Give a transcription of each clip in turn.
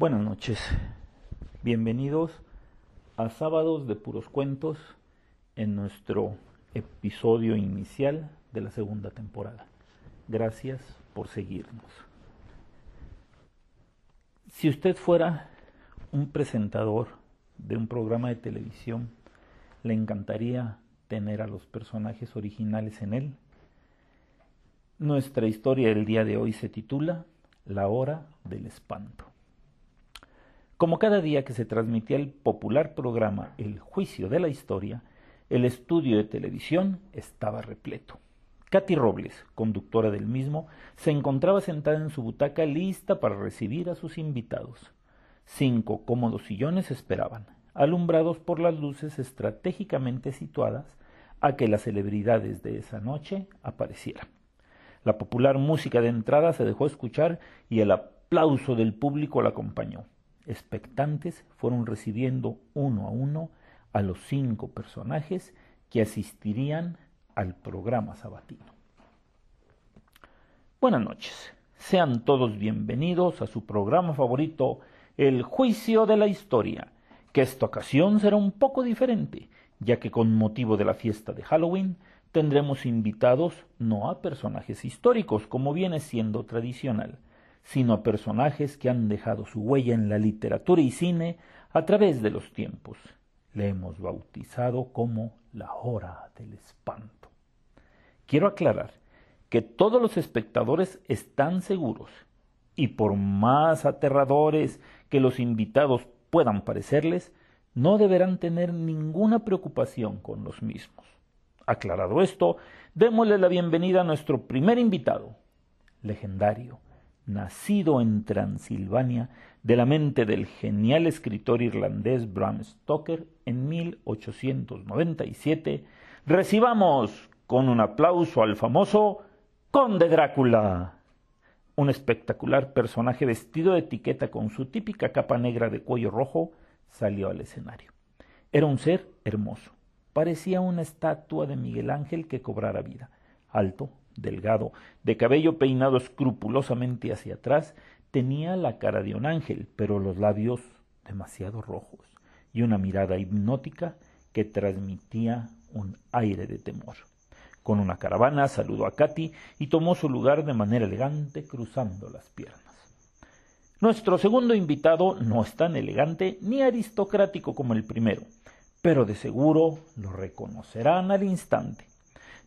Buenas noches, bienvenidos a Sábados de Puros Cuentos en nuestro episodio inicial de la segunda temporada. Gracias por seguirnos. Si usted fuera un presentador de un programa de televisión, le encantaría tener a los personajes originales en él. Nuestra historia del día de hoy se titula La hora del espanto. Como cada día que se transmitía el popular programa El juicio de la historia, el estudio de televisión estaba repleto. Katy Robles, conductora del mismo, se encontraba sentada en su butaca lista para recibir a sus invitados. Cinco cómodos sillones esperaban, alumbrados por las luces estratégicamente situadas a que las celebridades de esa noche aparecieran. La popular música de entrada se dejó escuchar y el aplauso del público la acompañó. Expectantes fueron recibiendo uno a uno a los cinco personajes que asistirían al programa sabatino. Buenas noches, sean todos bienvenidos a su programa favorito, El Juicio de la Historia, que esta ocasión será un poco diferente, ya que con motivo de la fiesta de Halloween tendremos invitados no a personajes históricos, como viene siendo tradicional, sino a personajes que han dejado su huella en la literatura y cine a través de los tiempos. Le hemos bautizado como la hora del espanto. Quiero aclarar que todos los espectadores están seguros y por más aterradores que los invitados puedan parecerles, no deberán tener ninguna preocupación con los mismos. Aclarado esto, démosle la bienvenida a nuestro primer invitado, legendario, nacido en Transilvania de la mente del genial escritor irlandés Bram Stoker en 1897, recibamos con un aplauso al famoso Conde Drácula, un espectacular personaje vestido de etiqueta con su típica capa negra de cuello rojo, salió al escenario. Era un ser hermoso, parecía una estatua de Miguel Ángel que cobrara vida, alto, delgado, de cabello peinado escrupulosamente hacia atrás, tenía la cara de un ángel, pero los labios demasiado rojos y una mirada hipnótica que transmitía un aire de temor. Con una caravana saludó a Katy y tomó su lugar de manera elegante cruzando las piernas. Nuestro segundo invitado no es tan elegante ni aristocrático como el primero, pero de seguro lo reconocerán al instante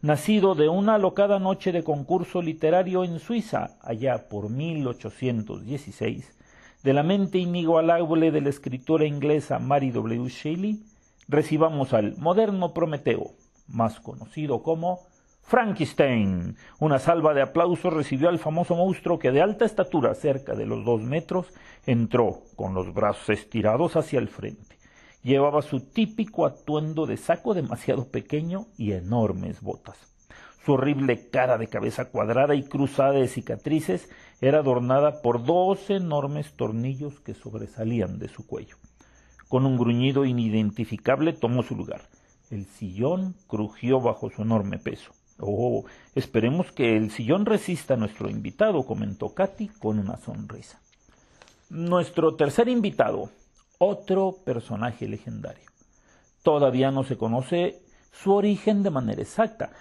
nacido de una alocada noche de concurso literario en Suiza, allá por 1816, de la mente inigualable de la escritora inglesa Mary W. Shelley, recibamos al moderno Prometeo, más conocido como Frankenstein. Una salva de aplausos recibió al famoso monstruo que de alta estatura, cerca de los dos metros, entró con los brazos estirados hacia el frente. Llevaba su típico atuendo de saco demasiado pequeño y enormes botas. Su horrible cara de cabeza cuadrada y cruzada de cicatrices era adornada por dos enormes tornillos que sobresalían de su cuello. Con un gruñido inidentificable tomó su lugar. El sillón crujió bajo su enorme peso. Oh, esperemos que el sillón resista a nuestro invitado, comentó Katy con una sonrisa. Nuestro tercer invitado, otro personaje legendario. Todavía no se conoce su origen de manera exacta.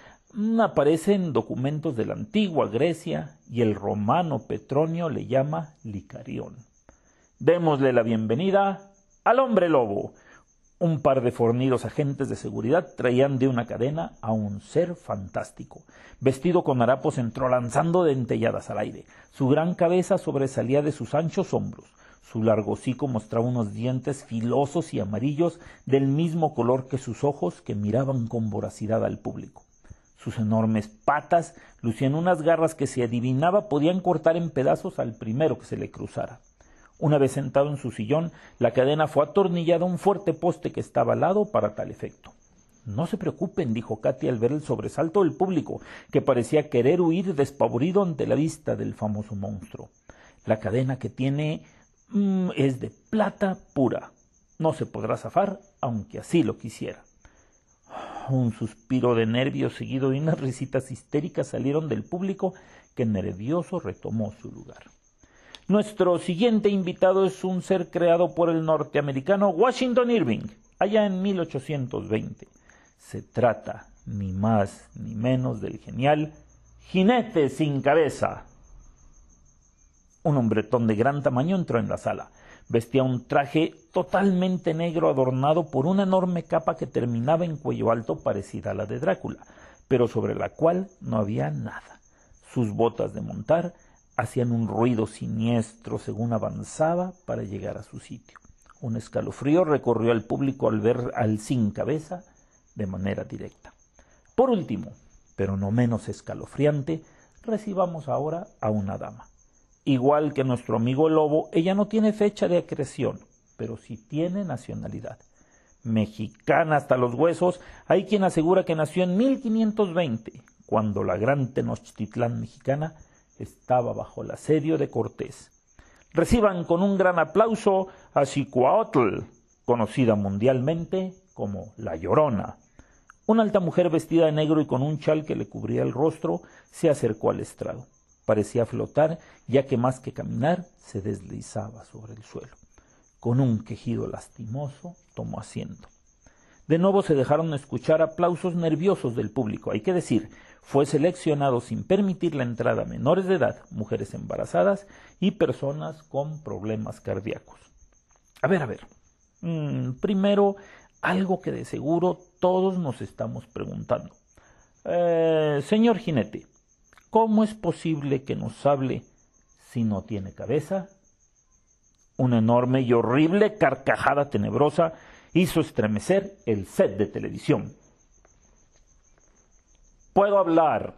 Aparece en documentos de la antigua Grecia y el romano Petronio le llama Licarión. Démosle la bienvenida al hombre lobo. Un par de fornidos agentes de seguridad traían de una cadena a un ser fantástico. Vestido con harapos entró lanzando dentelladas al aire. Su gran cabeza sobresalía de sus anchos hombros. Su largo hocico mostraba unos dientes filosos y amarillos del mismo color que sus ojos que miraban con voracidad al público. Sus enormes patas lucían unas garras que se adivinaba podían cortar en pedazos al primero que se le cruzara. Una vez sentado en su sillón, la cadena fue atornillada a un fuerte poste que estaba al lado para tal efecto. No se preocupen, dijo Katy al ver el sobresalto del público, que parecía querer huir despavorido ante la vista del famoso monstruo. La cadena que tiene Mm, es de plata pura. No se podrá zafar, aunque así lo quisiera. Un suspiro de nervios seguido de unas risitas histéricas salieron del público que nervioso retomó su lugar. Nuestro siguiente invitado es un ser creado por el norteamericano Washington Irving, allá en 1820. Se trata ni más ni menos del genial Jinete sin cabeza. Un hombretón de gran tamaño entró en la sala. Vestía un traje totalmente negro adornado por una enorme capa que terminaba en cuello alto parecida a la de Drácula, pero sobre la cual no había nada. Sus botas de montar hacían un ruido siniestro según avanzaba para llegar a su sitio. Un escalofrío recorrió al público al ver al sin cabeza de manera directa. Por último, pero no menos escalofriante, recibamos ahora a una dama. Igual que nuestro amigo Lobo, ella no tiene fecha de acreción, pero sí tiene nacionalidad. Mexicana hasta los huesos, hay quien asegura que nació en 1520, cuando la gran Tenochtitlán mexicana estaba bajo el asedio de Cortés. Reciban con un gran aplauso a Cicuaotl, conocida mundialmente como La Llorona. Una alta mujer vestida de negro y con un chal que le cubría el rostro se acercó al estrado. Parecía flotar, ya que más que caminar se deslizaba sobre el suelo. Con un quejido lastimoso tomó asiento. De nuevo se dejaron escuchar aplausos nerviosos del público. Hay que decir, fue seleccionado sin permitir la entrada a menores de edad, mujeres embarazadas y personas con problemas cardíacos. A ver, a ver. Mm, primero, algo que de seguro todos nos estamos preguntando. Eh, señor jinete, ¿cómo es posible que nos hable si no tiene cabeza? Una enorme y horrible carcajada tenebrosa hizo estremecer el set de televisión. Puedo hablar,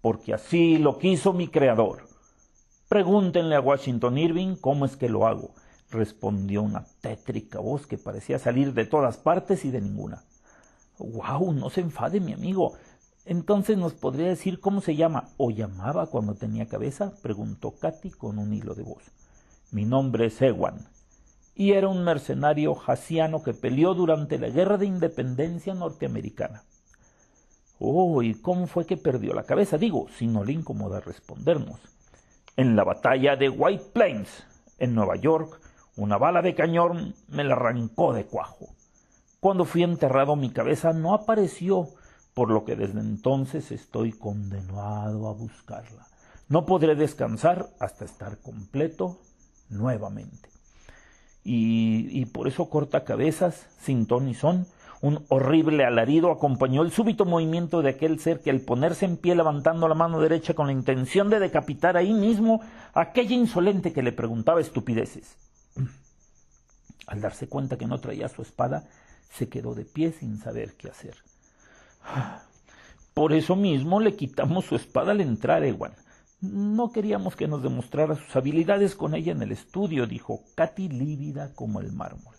porque así lo quiso mi creador. Pregúntenle a Washington Irving cómo es que lo hago respondió una tétrica voz que parecía salir de todas partes y de ninguna. ¡Guau! No se enfade, mi amigo. Entonces nos podría decir cómo se llama o llamaba cuando tenía cabeza, preguntó Katy con un hilo de voz. Mi nombre es Ewan, y era un mercenario jaciano que peleó durante la Guerra de Independencia norteamericana. Oh, ¿y cómo fue que perdió la cabeza? Digo, si no le incomoda respondernos. En la batalla de White Plains, en Nueva York, una bala de cañón me la arrancó de cuajo. Cuando fui enterrado mi cabeza no apareció, por lo que desde entonces estoy condenado a buscarla. No podré descansar hasta estar completo nuevamente. Y, y por eso corta cabezas, sin ton ni son, un horrible alarido acompañó el súbito movimiento de aquel ser que al ponerse en pie levantando la mano derecha con la intención de decapitar ahí mismo a aquella insolente que le preguntaba estupideces. Al darse cuenta que no traía su espada, se quedó de pie sin saber qué hacer. Por eso mismo le quitamos su espada al entrar, Ewan. No queríamos que nos demostrara sus habilidades con ella en el estudio, dijo Katy lívida como el mármol.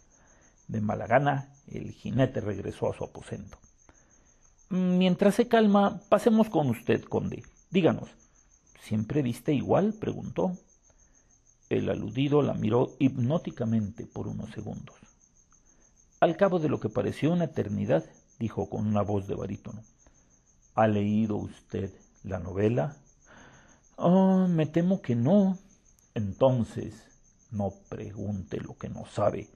De mala gana, el jinete regresó a su aposento. Mientras se calma, pasemos con usted, conde. Díganos, ¿siempre viste igual? preguntó. El aludido la miró hipnóticamente por unos segundos. Al cabo de lo que pareció una eternidad, dijo con una voz de barítono. ¿Ha leído usted la novela? Oh, me temo que no. Entonces, no pregunte lo que no sabe.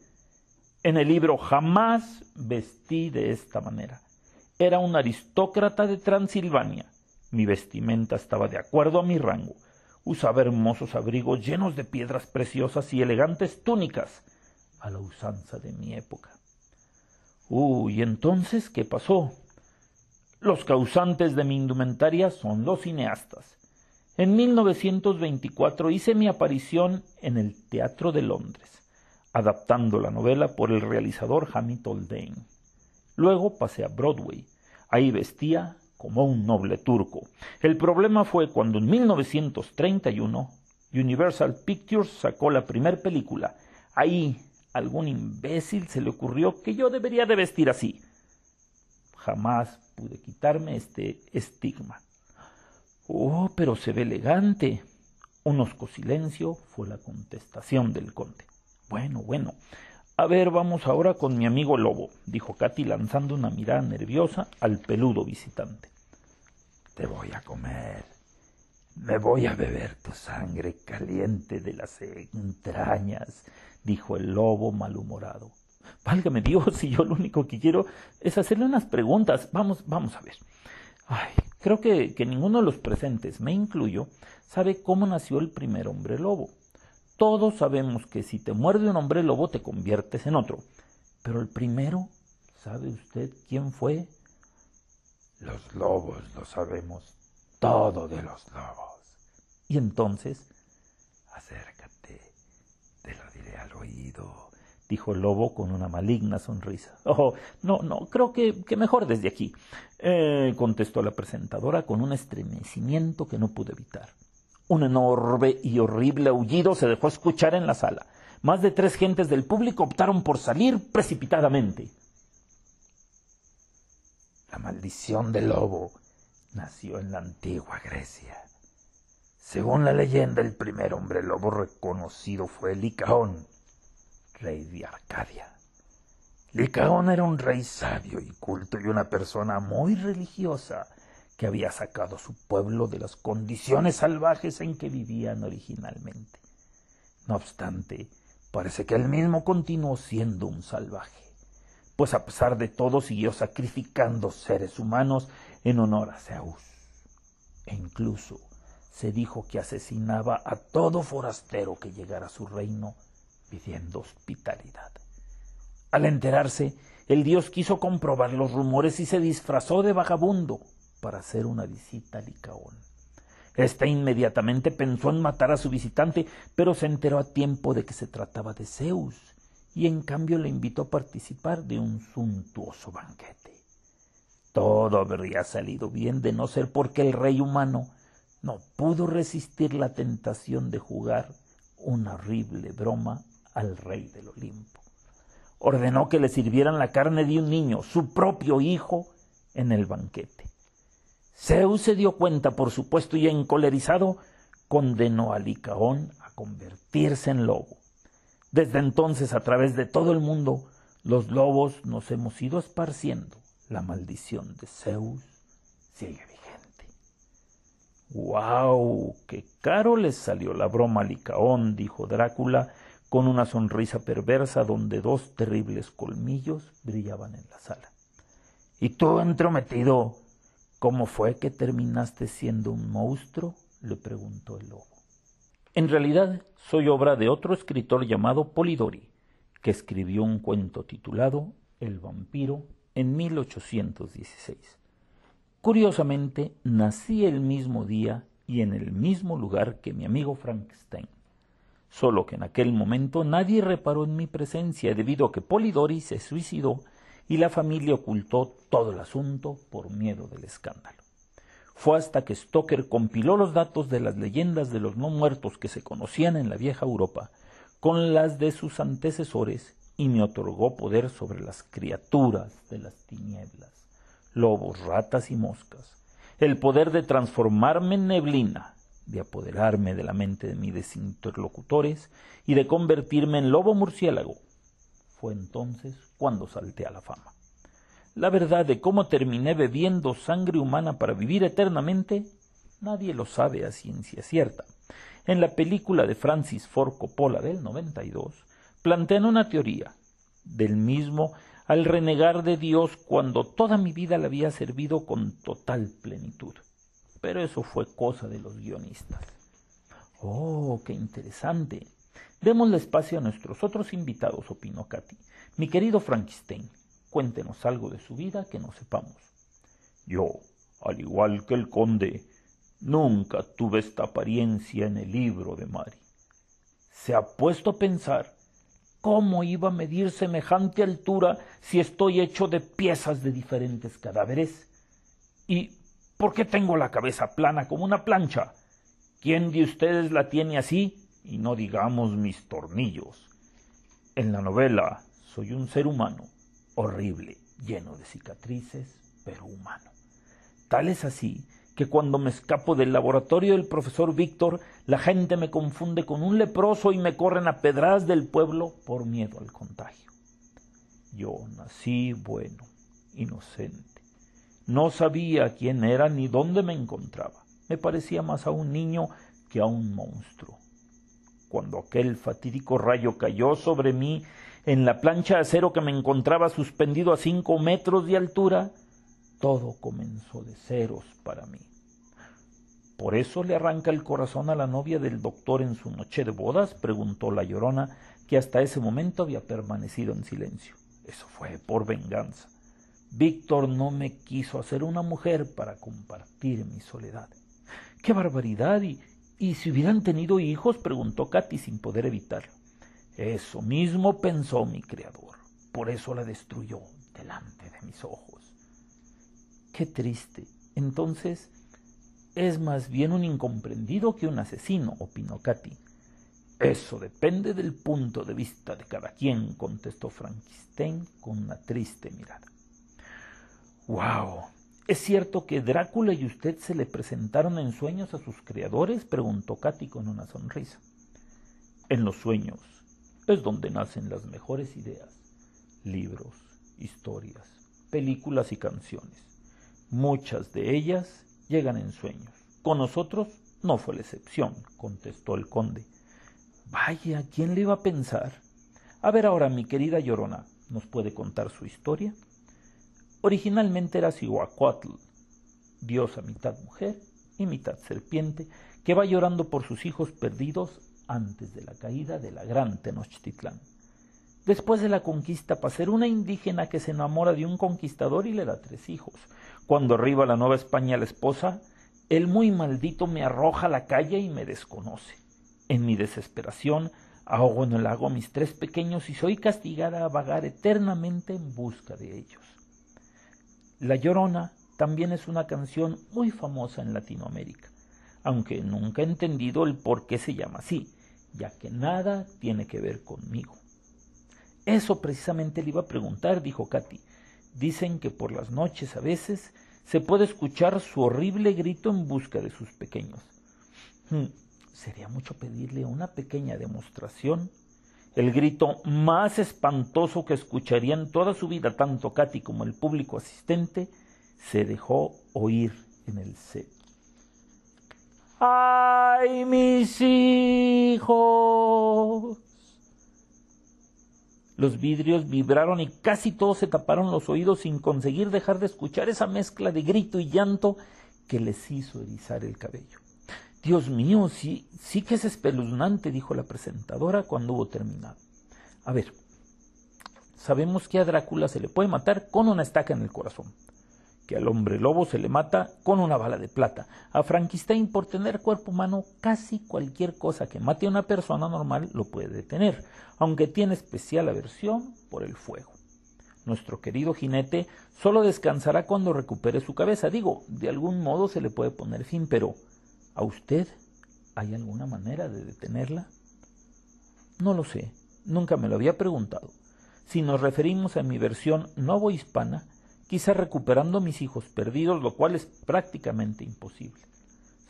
En el libro jamás vestí de esta manera. Era un aristócrata de Transilvania. Mi vestimenta estaba de acuerdo a mi rango usaba hermosos abrigos llenos de piedras preciosas y elegantes túnicas, a la usanza de mi época. Uy, entonces, ¿qué pasó? Los causantes de mi indumentaria son los cineastas. En 1924 hice mi aparición en el Teatro de Londres, adaptando la novela por el realizador Hamilton Dane. Luego pasé a Broadway. Ahí vestía como un noble turco. El problema fue cuando en 1931 Universal Pictures sacó la primera película. Ahí algún imbécil se le ocurrió que yo debería de vestir así. Jamás pude quitarme este estigma. Oh, pero se ve elegante. Un osco silencio fue la contestación del conde. Bueno, bueno. A ver, vamos ahora con mi amigo Lobo, dijo Katy lanzando una mirada nerviosa al peludo visitante. Te voy a comer. Me voy a beber tu sangre caliente de las entrañas, dijo el lobo malhumorado. Válgame Dios, si yo lo único que quiero es hacerle unas preguntas. Vamos, vamos a ver. Ay, creo que, que ninguno de los presentes, me incluyo, sabe cómo nació el primer hombre lobo. Todos sabemos que si te muerde un hombre lobo te conviertes en otro. Pero el primero, ¿sabe usted quién fue? Los lobos lo sabemos todo de los lobos. Y entonces, acércate, te lo diré al oído, dijo el lobo con una maligna sonrisa. Oh, no, no, creo que, que mejor desde aquí, eh, contestó la presentadora con un estremecimiento que no pude evitar. Un enorme y horrible aullido se dejó escuchar en la sala. Más de tres gentes del público optaron por salir precipitadamente. La maldición del lobo nació en la antigua Grecia. Según la leyenda, el primer hombre lobo reconocido fue Licaón, rey de Arcadia. Licaón era un rey sabio y culto y una persona muy religiosa que había sacado a su pueblo de las condiciones salvajes en que vivían originalmente. No obstante, parece que él mismo continuó siendo un salvaje, pues a pesar de todo siguió sacrificando seres humanos en honor a Zeus. E incluso se dijo que asesinaba a todo forastero que llegara a su reino pidiendo hospitalidad. Al enterarse, el dios quiso comprobar los rumores y se disfrazó de vagabundo para hacer una visita a Licaón. Este inmediatamente pensó en matar a su visitante, pero se enteró a tiempo de que se trataba de Zeus, y en cambio le invitó a participar de un suntuoso banquete. Todo habría salido bien de no ser porque el rey humano no pudo resistir la tentación de jugar una horrible broma al rey del Olimpo. Ordenó que le sirvieran la carne de un niño, su propio hijo, en el banquete. Zeus se dio cuenta, por supuesto, y encolerizado, condenó a Licaón a convertirse en lobo. Desde entonces, a través de todo el mundo, los lobos nos hemos ido esparciendo. La maldición de Zeus sigue vigente. ¡Guau! ¡Qué caro les salió la broma Licaón! dijo Drácula, con una sonrisa perversa donde dos terribles colmillos brillaban en la sala. ¿Y tú, entrometido, cómo fue que terminaste siendo un monstruo? le preguntó el lobo. En realidad, soy obra de otro escritor llamado Polidori, que escribió un cuento titulado El vampiro en 1816. Curiosamente, nací el mismo día y en el mismo lugar que mi amigo Frankenstein solo que en aquel momento nadie reparó en mi presencia debido a que Polidori se suicidó y la familia ocultó todo el asunto por miedo del escándalo. Fue hasta que Stoker compiló los datos de las leyendas de los no muertos que se conocían en la vieja Europa con las de sus antecesores y me otorgó poder sobre las criaturas de las tinieblas, lobos, ratas y moscas, el poder de transformarme en neblina, de apoderarme de la mente de mis interlocutores y de convertirme en lobo murciélago. Fue entonces cuando salté a la fama. La verdad de cómo terminé bebiendo sangre humana para vivir eternamente, nadie lo sabe a ciencia cierta. En la película de Francis Ford Coppola del 92, plantean una teoría del mismo al renegar de Dios cuando toda mi vida le había servido con total plenitud pero eso fue cosa de los guionistas. Oh, qué interesante. Démosle espacio a nuestros otros invitados, opinó Katy. Mi querido Frankenstein, cuéntenos algo de su vida que no sepamos. Yo, al igual que el conde, nunca tuve esta apariencia en el libro de Mari. ¿Se ha puesto a pensar cómo iba a medir semejante altura si estoy hecho de piezas de diferentes cadáveres? ¿Y ¿Por qué tengo la cabeza plana como una plancha? ¿Quién de ustedes la tiene así? Y no digamos mis tornillos. En la novela soy un ser humano, horrible, lleno de cicatrices, pero humano. Tal es así que cuando me escapo del laboratorio del profesor Víctor, la gente me confunde con un leproso y me corren a pedras del pueblo por miedo al contagio. Yo nací bueno, inocente no sabía quién era ni dónde me encontraba. me parecía más a un niño que a un monstruo. Cuando aquel fatídico rayo cayó sobre mí en la plancha de acero que me encontraba suspendido a cinco metros de altura, todo comenzó de ceros para mí. ¿Por eso le arranca el corazón a la novia del doctor en su noche de bodas? preguntó la llorona, que hasta ese momento había permanecido en silencio. Eso fue por venganza. Víctor no me quiso hacer una mujer para compartir mi soledad. ¡Qué barbaridad! ¿Y, y si hubieran tenido hijos? preguntó Katy sin poder evitarlo. Eso mismo pensó mi creador. Por eso la destruyó delante de mis ojos. Qué triste. Entonces, es más bien un incomprendido que un asesino, opinó Katy. Eso depende del punto de vista de cada quien, contestó Frankenstein con una triste mirada. ¡Wow! ¿Es cierto que Drácula y usted se le presentaron en sueños a sus creadores? preguntó Katy con una sonrisa. En los sueños es donde nacen las mejores ideas, libros, historias, películas y canciones. Muchas de ellas llegan en sueños. Con nosotros no fue la excepción, contestó el conde. Vaya, ¿quién le iba a pensar? A ver ahora, mi querida Llorona, ¿nos puede contar su historia? Originalmente era Cihuacuatl, diosa mitad mujer y mitad serpiente, que va llorando por sus hijos perdidos antes de la caída de la gran Tenochtitlán. Después de la conquista pasa ser una indígena que se enamora de un conquistador y le da tres hijos. Cuando arriba la Nueva España la esposa, el muy maldito me arroja a la calle y me desconoce. En mi desesperación, ahogo en el lago a mis tres pequeños y soy castigada a vagar eternamente en busca de ellos. La Llorona también es una canción muy famosa en Latinoamérica, aunque nunca he entendido el por qué se llama así, ya que nada tiene que ver conmigo. Eso precisamente le iba a preguntar, dijo Katy. Dicen que por las noches a veces se puede escuchar su horrible grito en busca de sus pequeños. Hmm, sería mucho pedirle una pequeña demostración. El grito más espantoso que escucharía en toda su vida tanto Katy como el público asistente se dejó oír en el set. ¡Ay, mis hijos! Los vidrios vibraron y casi todos se taparon los oídos sin conseguir dejar de escuchar esa mezcla de grito y llanto que les hizo erizar el cabello. Dios mío, sí, sí que es espeluznante, dijo la presentadora cuando hubo terminado. A ver, sabemos que a Drácula se le puede matar con una estaca en el corazón que al hombre lobo se le mata con una bala de plata. A Frankenstein por tener cuerpo humano casi cualquier cosa que mate a una persona normal lo puede detener, aunque tiene especial aversión por el fuego. Nuestro querido jinete solo descansará cuando recupere su cabeza. Digo, de algún modo se le puede poner fin, pero ¿a usted hay alguna manera de detenerla? No lo sé, nunca me lo había preguntado. Si nos referimos a mi versión novohispana, quizá recuperando mis hijos perdidos, lo cual es prácticamente imposible.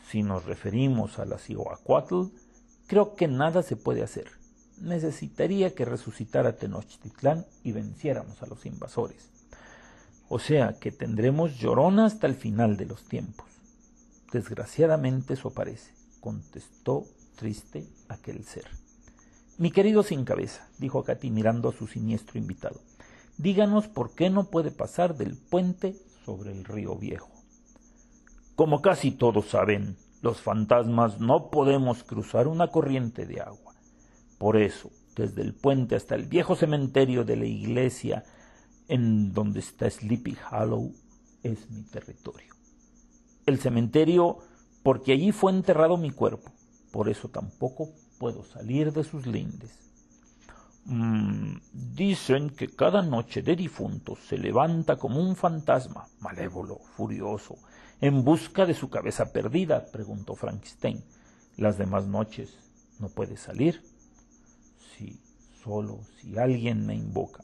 Si nos referimos a la Cihuacuatl, creo que nada se puede hacer. Necesitaría que resucitara Tenochtitlán y venciéramos a los invasores. O sea que tendremos llorona hasta el final de los tiempos. Desgraciadamente eso parece, contestó triste aquel ser. Mi querido sin cabeza, dijo Katy mirando a su siniestro invitado. Díganos por qué no puede pasar del puente sobre el río Viejo. Como casi todos saben, los fantasmas no podemos cruzar una corriente de agua. Por eso, desde el puente hasta el viejo cementerio de la iglesia en donde está Sleepy Hollow es mi territorio. El cementerio porque allí fue enterrado mi cuerpo, por eso tampoco puedo salir de sus lindes. Mm, dicen que cada noche de difuntos se levanta como un fantasma, malévolo, furioso, en busca de su cabeza perdida, preguntó Frankenstein. Las demás noches no puede salir. Sí, solo si alguien me invoca.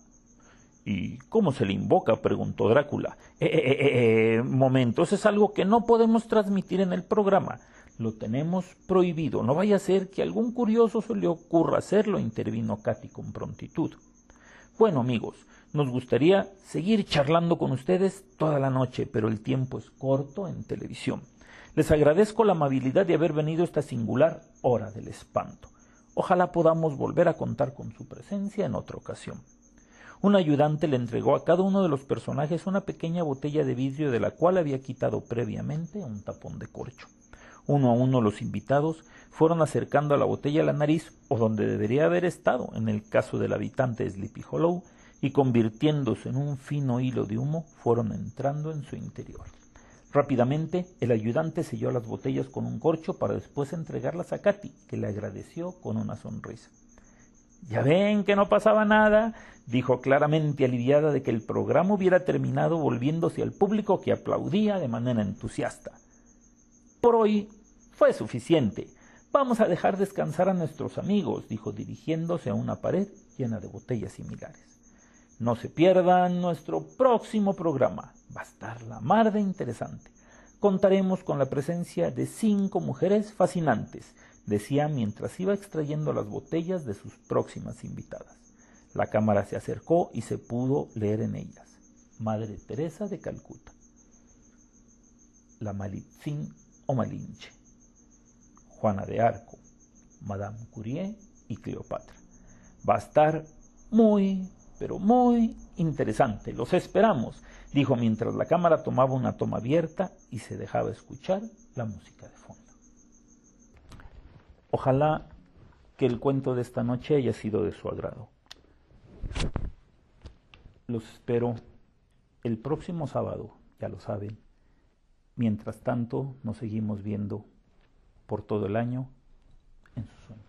¿Y cómo se le invoca? preguntó Drácula. Eh, eh, eh, eh, eh momento, eso es algo que no podemos transmitir en el programa. Lo tenemos prohibido. No vaya a ser que algún curioso se le ocurra hacerlo, intervino Katy con prontitud. Bueno, amigos, nos gustaría seguir charlando con ustedes toda la noche, pero el tiempo es corto en televisión. Les agradezco la amabilidad de haber venido a esta singular hora del espanto. Ojalá podamos volver a contar con su presencia en otra ocasión. Un ayudante le entregó a cada uno de los personajes una pequeña botella de vidrio de la cual había quitado previamente un tapón de corcho. Uno a uno los invitados fueron acercando a la botella la nariz o donde debería haber estado en el caso del habitante de Sleepy Hollow y convirtiéndose en un fino hilo de humo fueron entrando en su interior. Rápidamente el ayudante selló las botellas con un corcho para después entregarlas a Katy, que le agradeció con una sonrisa. Ya ven que no pasaba nada, dijo claramente aliviada de que el programa hubiera terminado volviéndose al público que aplaudía de manera entusiasta. Por hoy fue suficiente. Vamos a dejar descansar a nuestros amigos, dijo dirigiéndose a una pared llena de botellas similares. No se pierdan nuestro próximo programa. Va a estar la mar de interesante. Contaremos con la presencia de cinco mujeres fascinantes decía mientras iba extrayendo las botellas de sus próximas invitadas. La cámara se acercó y se pudo leer en ellas. Madre Teresa de Calcuta. La Malitzin o Malinche. Juana de Arco. Madame Curie y Cleopatra. Va a estar muy, pero muy interesante. Los esperamos, dijo mientras la cámara tomaba una toma abierta y se dejaba escuchar la música de fondo. Ojalá que el cuento de esta noche haya sido de su agrado. Los espero el próximo sábado, ya lo saben. Mientras tanto, nos seguimos viendo por todo el año en sus sueños.